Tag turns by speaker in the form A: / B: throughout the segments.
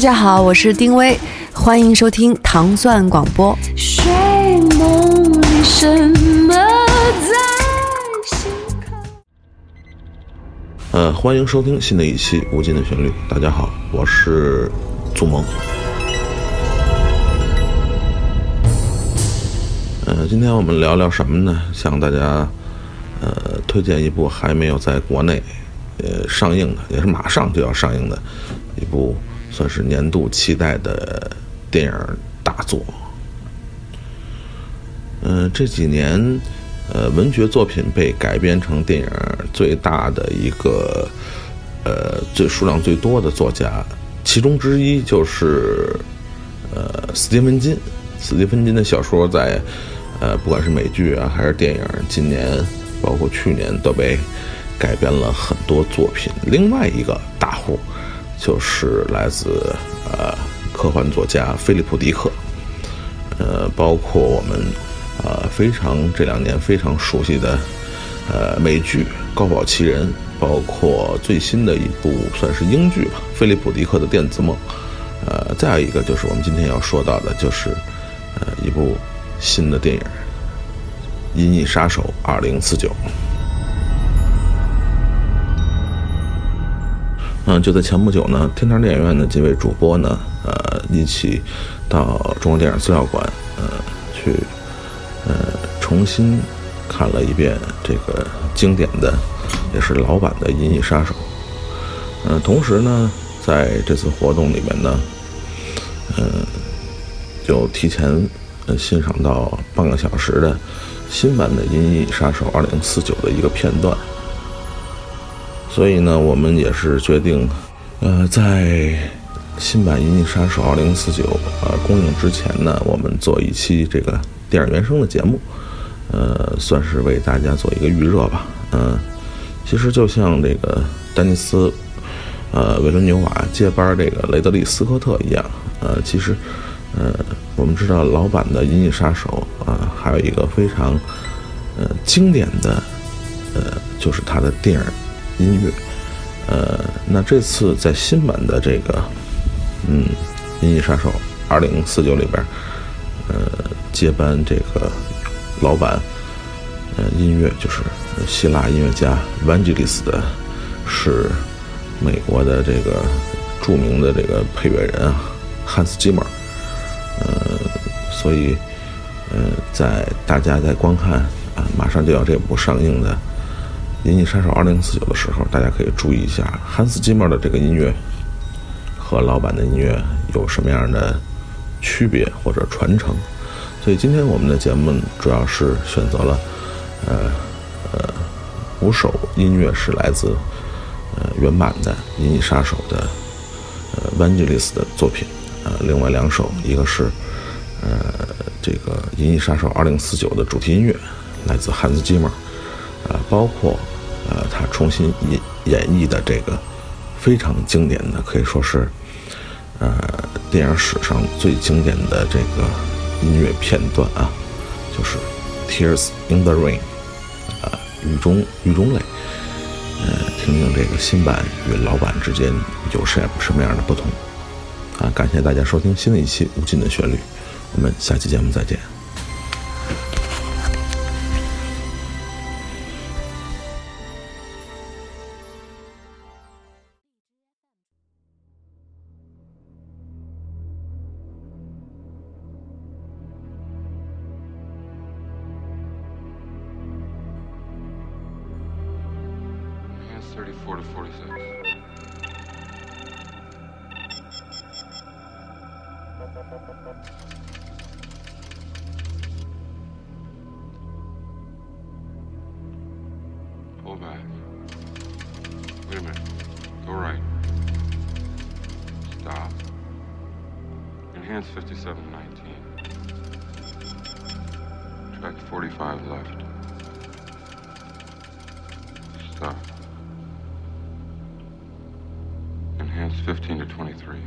A: 大家好，我是丁薇，欢迎收听糖蒜广播。睡梦里什么
B: 在心口？呃，欢迎收听新的一期《无尽的旋律》。大家好，我是祖萌。呃，今天我们聊聊什么呢？向大家呃推荐一部还没有在国内呃上映的，也是马上就要上映的一部。算是年度期待的电影大作。嗯，这几年，呃，文学作品被改编成电影最大的一个，呃，最数量最多的作家，其中之一就是呃，斯蒂芬金。斯蒂芬金的小说在，呃，不管是美剧啊还是电影，今年包括去年都被改编了很多作品。另外一个大户。就是来自呃科幻作家菲利普·迪克，呃，包括我们呃非常这两年非常熟悉的呃美剧《高保奇人》，包括最新的一部算是英剧吧，《菲利普·迪克的电子梦》，呃，再有一个就是我们今天要说到的，就是呃一部新的电影《银翼杀手2049》。嗯，就在前不久呢，天堂电影院的几位主播呢，呃，一起到中国电影资料馆，呃，去，呃，重新看了一遍这个经典的，也是老版的《银翼杀手》。嗯，同时呢，在这次活动里面呢，嗯，就提前呃欣赏到半个小时的新版的《银翼杀手2049》的一个片段。所以呢，我们也是决定，呃，在新版《银翼杀手2049》呃公映之前呢，我们做一期这个电影原声的节目，呃，算是为大家做一个预热吧。嗯，其实就像这个丹尼斯，呃，维伦纽瓦接班这个雷德利·斯科特一样，呃，其实，呃，我们知道老版的《银翼杀手》啊，还有一个非常，呃，经典的，呃，就是它的电影。音乐，呃，那这次在新版的这个，嗯，《银翼杀手2049》里边，呃，接班这个老版，呃，音乐就是希腊音乐家 Vangelis 的，是美国的这个著名的这个配乐人啊，汉斯基默，呃，所以，呃，在大家在观看啊，马上就要这部上映的。《银翼杀手2049》的时候，大家可以注意一下汉斯季默的这个音乐和老版的音乐有什么样的区别或者传承。所以今天我们的节目主要是选择了呃呃五首音乐是来自呃原版的《银翼杀手》的呃 Vangelis 的作品，呃另外两首一个是呃这个《银翼杀手2049》的主题音乐来自汉斯季默，啊包括。呃，他重新演演绎的这个非常经典的，可以说是呃电影史上最经典的这个音乐片段啊，就是《Tears in the Rain》啊，雨中雨中泪。呃，听听这个新版与老版之间有什什么样的不同啊？感谢大家收听新的一期《无尽的旋律》，我们下期节目再见。
C: Pull back. Wait a minute. Go right. Stop. Enhance 5719. Track 45 left. Stop. Enhance 15 to 23.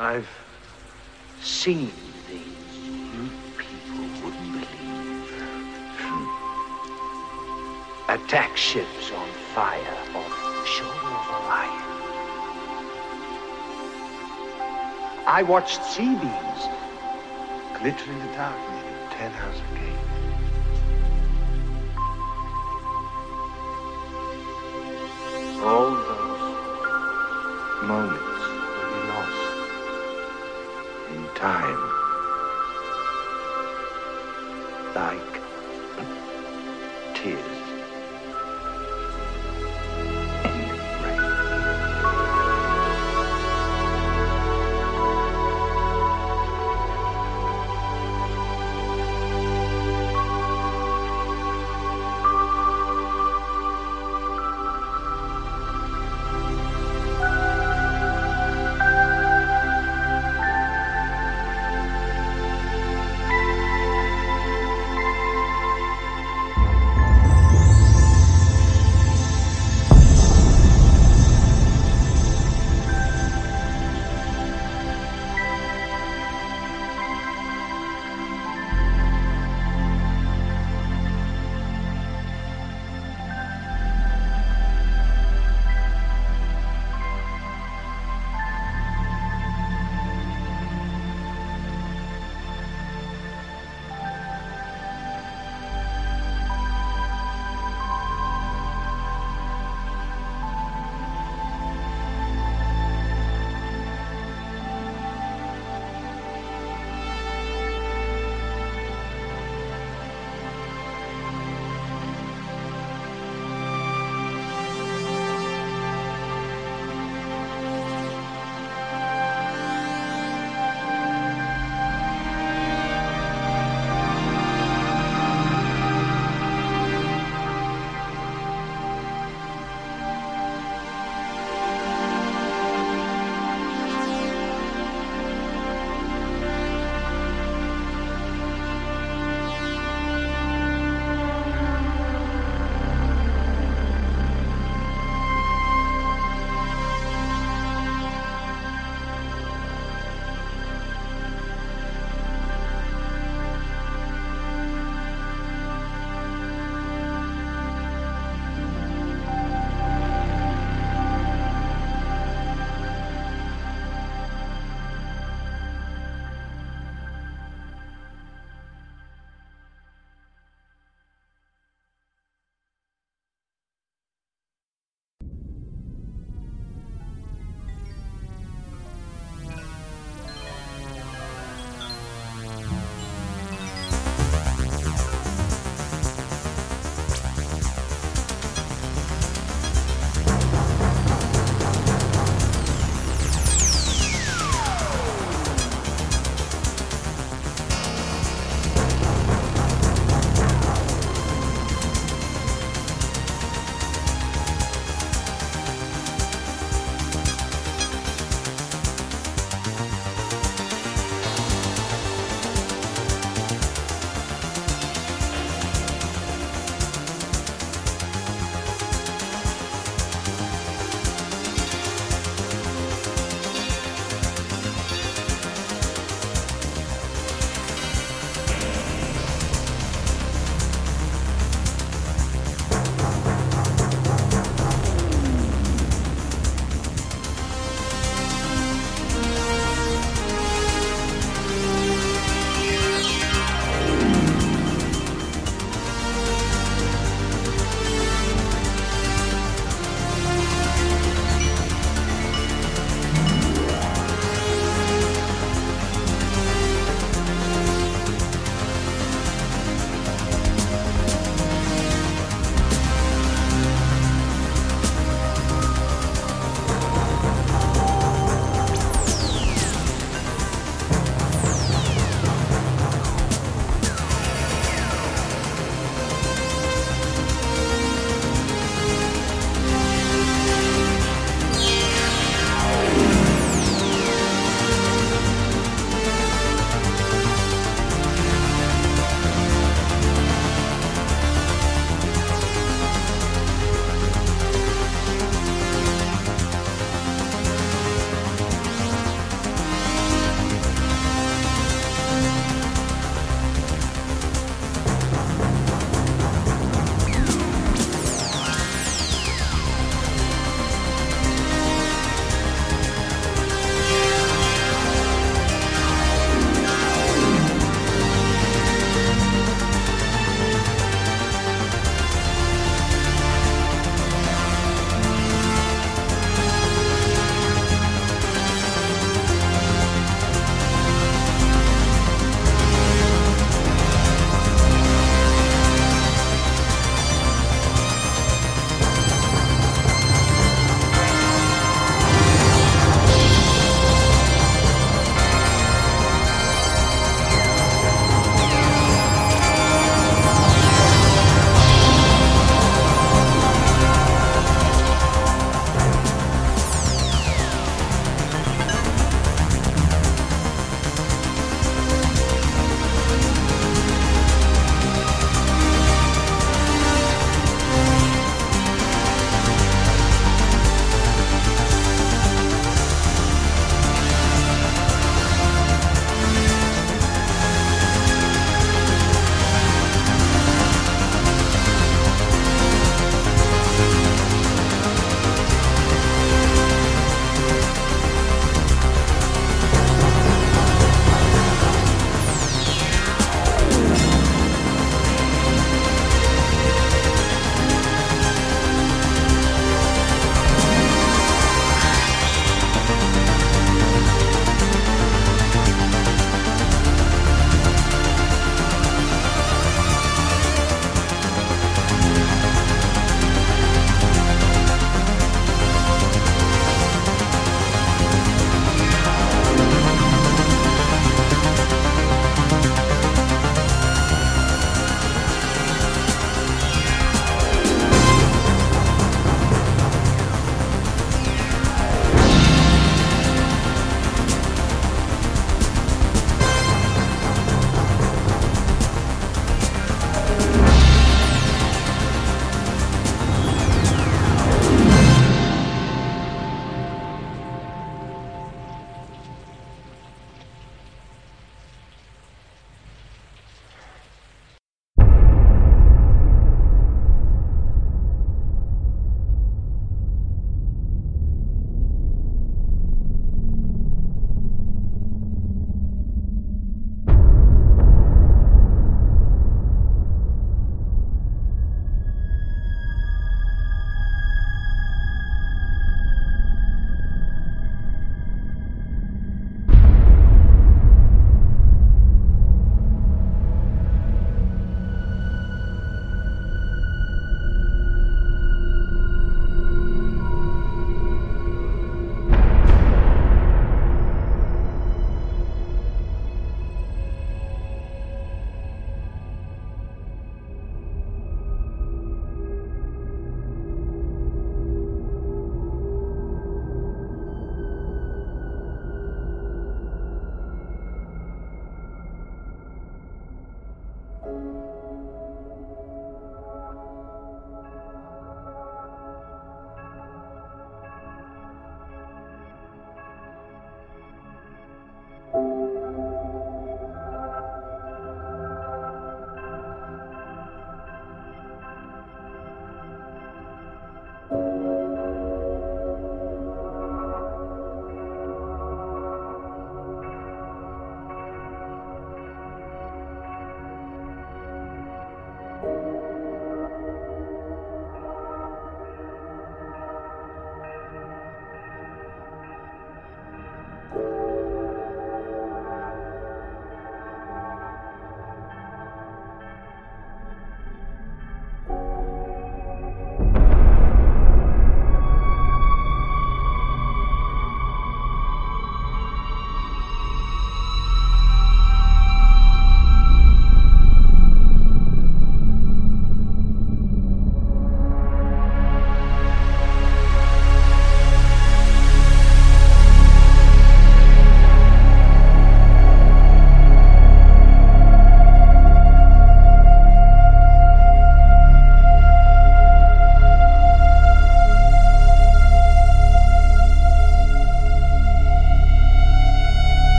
D: I've seen things you people wouldn't believe. Attack ships on fire off the shoulder of Orion. I watched sea beams glitter in the dark near Ten House Gate. All those moments time. Thy